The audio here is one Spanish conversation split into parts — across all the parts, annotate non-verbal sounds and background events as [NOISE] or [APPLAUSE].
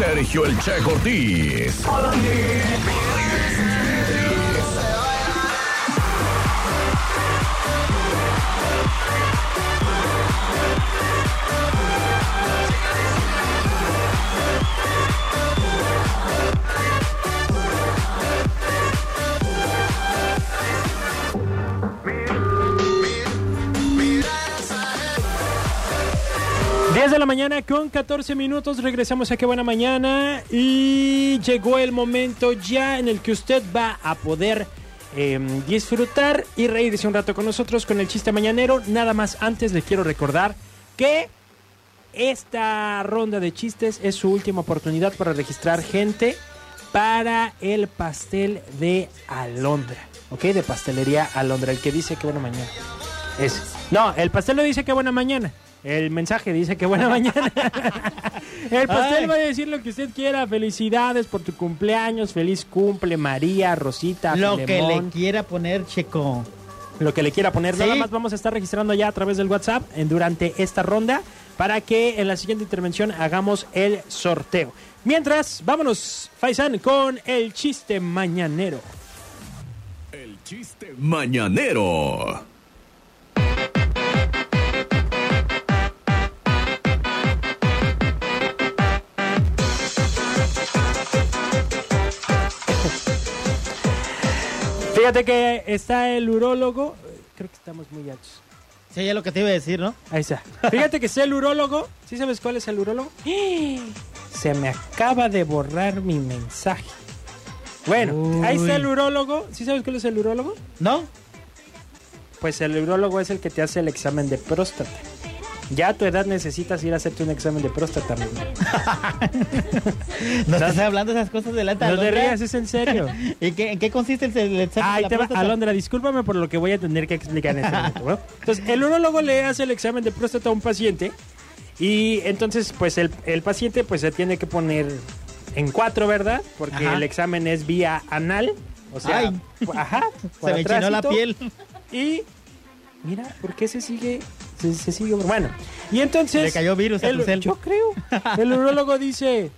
Sergio El Che Ortiz. De la mañana con 14 minutos. Regresamos a Qué Buena Mañana. Y llegó el momento ya en el que usted va a poder em, disfrutar y reírse un rato con nosotros con el chiste mañanero. Nada más antes le quiero recordar que esta ronda de chistes es su última oportunidad para registrar gente para el pastel de Alondra. ¿Ok? De pastelería Alondra. El que dice que buena mañana. Es. No, el pastel lo dice que buena mañana. El mensaje dice que buena mañana. [LAUGHS] El pastel va a decir lo que usted quiera. Felicidades por tu cumpleaños. Feliz cumple, María, Rosita. Lo que le quiera poner, Checo. Lo que le quiera poner. Nada más vamos a estar registrando ya a través del WhatsApp en, durante esta ronda para que en la siguiente intervención hagamos el sorteo. Mientras, vámonos, Faisan, con el chiste mañanero. El chiste mañanero. Fíjate que está el urólogo. Creo que estamos muy altos. Sí, ya lo que te iba a decir, ¿no? Ahí está. Fíjate que está el urólogo. ¿Sí sabes cuál es el urólogo? Se me acaba de borrar mi mensaje. Bueno, ahí está el urólogo. ¿Sí sabes cuál es el urólogo? ¿No? Pues el urólogo es el que te hace el examen de próstata. Ya a tu edad necesitas ir a hacerte un examen de próstata, amigo. [LAUGHS] no estás hablando de esas cosas delante No te rías, es en serio. [LAUGHS] ¿Y qué, en qué consiste el, examen de la próstata? Alondra, discúlpame por lo que voy a tener que explicar en este [LAUGHS] momento. Entonces, el urólogo le hace el examen de próstata a un paciente y entonces, pues, el, paciente pues se tiene que poner en cuatro, ¿verdad? Porque el examen es vía anal. O sea, ajá. Se me chinó la piel. Y mira, ¿por qué se sigue se, sigue. Bueno, y entonces. Le cayó virus el, Yo creo. El urologo dice: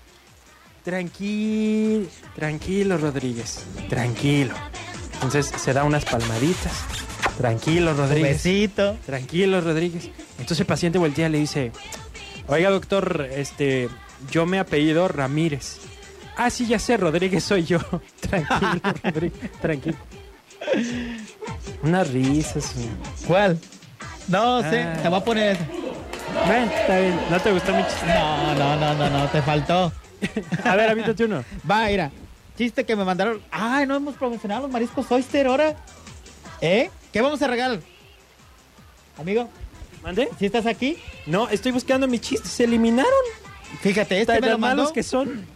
Tranquilo, tranquilo, Rodríguez, tranquilo. Entonces se da unas palmaditas. Tranquilo, Rodríguez. besito. Tranquilo, Rodríguez. Entonces el paciente voltea y le dice: Oiga, doctor, este, yo me apellido Ramírez. Ah, sí, ya sé, Rodríguez soy yo. [LAUGHS] Tranquilo, Rodríguez, tranquilo. [LAUGHS] Unas risas. ¿Cuál? No sé, te voy a poner Ven, está bien. ¿No te gustó mi chiste? No, no, no, no, no, te faltó. [LAUGHS] a ver, avítate uno. Va, mira. Chiste que me mandaron. Ay, no hemos promocionado los mariscos Oyster ahora. ¿Eh? ¿Qué vamos a regalar? Amigo. ¿Mande? ¿Si estás aquí? No, estoy buscando mis chistes. Se eliminaron. Fíjate, este me lo malos que son.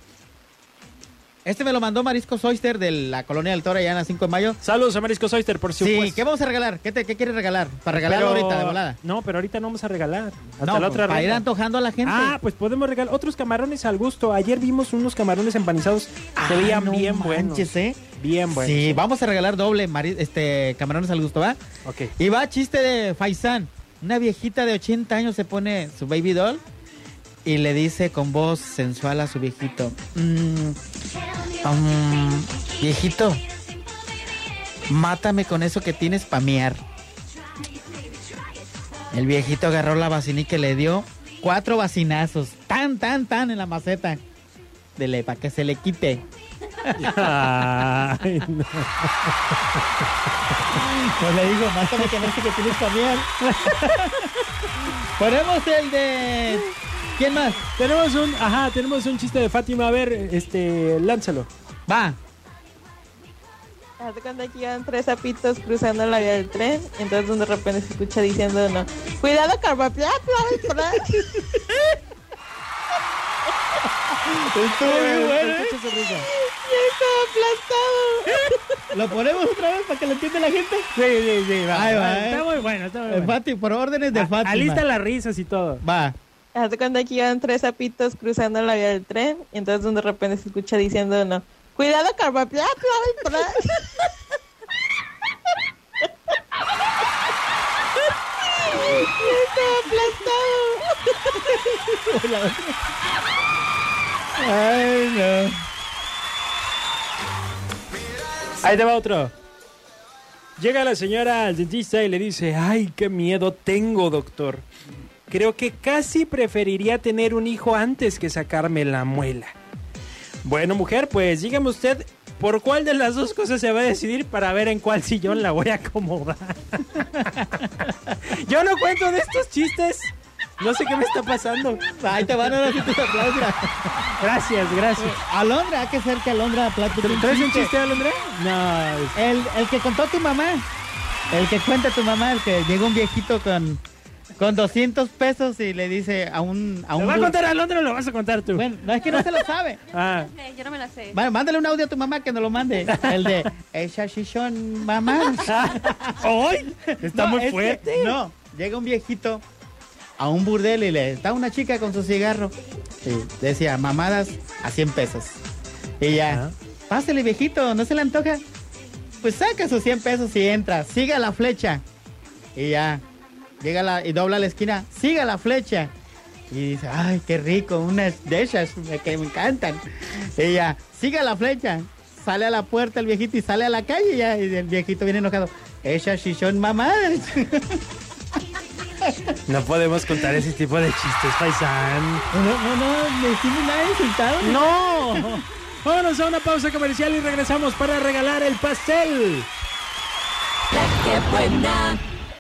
Este me lo mandó Marisco Oyster de la Colonia del Toro allá en la 5 de mayo. Saludos a Marisco Oyster, por supuesto. Sí, ¿qué vamos a regalar? ¿Qué, te, qué quieres regalar? Para regalarlo ahorita de volada. No, pero ahorita no vamos a regalar. Hasta no, la otra Para ir antojando a la gente. Ah, pues podemos regalar otros camarones al gusto. Ayer vimos unos camarones empanizados. Se ah, veían bien buenos. ¿eh? Bien buenos. Sí, vamos a regalar doble este camarones al gusto, ¿va? Ok. Y va chiste de Faisán. Una viejita de 80 años se pone su baby doll y le dice con voz sensual a su viejito, mm, um, viejito, mátame con eso que tienes pa' miar. El viejito agarró la vacinica y le dio cuatro vacinazos, tan, tan, tan en la maceta. Dele, para que se le quite. Ay, no. [LAUGHS] Pues le digo, mátame con eso que tienes pa' miar. [LAUGHS] Ponemos el de ¿Quién más? Tenemos un, ajá, tenemos un chiste de Fátima. A ver, este, lánzalo. Va. Hace cuando aquí iban tres sapitos cruzando la vía del tren, entonces de repente se escucha diciendo uno, cuidado carboplato. [LAUGHS] Estuvo muy bueno. ¿eh? estaba aplastado. ¿Lo ponemos otra vez para que lo entienda la gente? Sí, sí, sí. Va, Ahí va, ¿eh? Está muy bueno, está muy bueno. Fátima, por órdenes de Fátima. Alista las risas y todo. Va. Hace cuando aquí iban tres sapitos cruzando la vía del tren, y entonces de repente se escucha diciendo uno, cuidado carboplato. Ay, no. Ahí te va otro. Llega la señora al dentista y le dice, ay, qué miedo tengo, doctor. Creo que casi preferiría tener un hijo antes que sacarme la muela. Bueno, mujer, pues dígame usted por cuál de las dos cosas se va a decidir para ver en cuál sillón la voy a acomodar. [LAUGHS] Yo no cuento de estos chistes. No sé qué me está pasando. Ahí te van a dar tus aplausos. Gracias, gracias. Alondra, hay que ser que Alondra platique un ¿Traes un chiste. Alondra? No. El, el que contó tu mamá. El que cuenta tu mamá, el que llega un viejito con, con 200 pesos y le dice a un... A ¿Lo un va a contar Alondra o lo vas a contar tú? Bueno, no es que no se lo sabe. [LAUGHS] Ah, Yo no me la sé. Bueno, mándale un audio a tu mamá que nos lo mande. El de esa shishon mamá. ¡Ay! [LAUGHS] Está No, muy es que- fuerte. no, llega un viejito a un burdel y le está una chica con su cigarro. Y decía, mamadas a 100 pesos. Y ya, Ajá. pásale viejito, ¿no se le antoja? Pues saca sus 100 pesos y entra, siga la flecha. Y ya, llega la, y dobla la esquina, siga la flecha. Y dice, ay, qué rico, unas de esas que me encantan. Ya, siga la flecha. Sale a la puerta el viejito y sale a la calle y ya, y el viejito viene enojado. Esas sí son mamadas. [LAUGHS] No podemos contar ese tipo de chistes, paisán. No, no, no, me hicimos nada insultado. ¡No! Vámonos a una pausa comercial y regresamos para regalar el pastel. La que buena.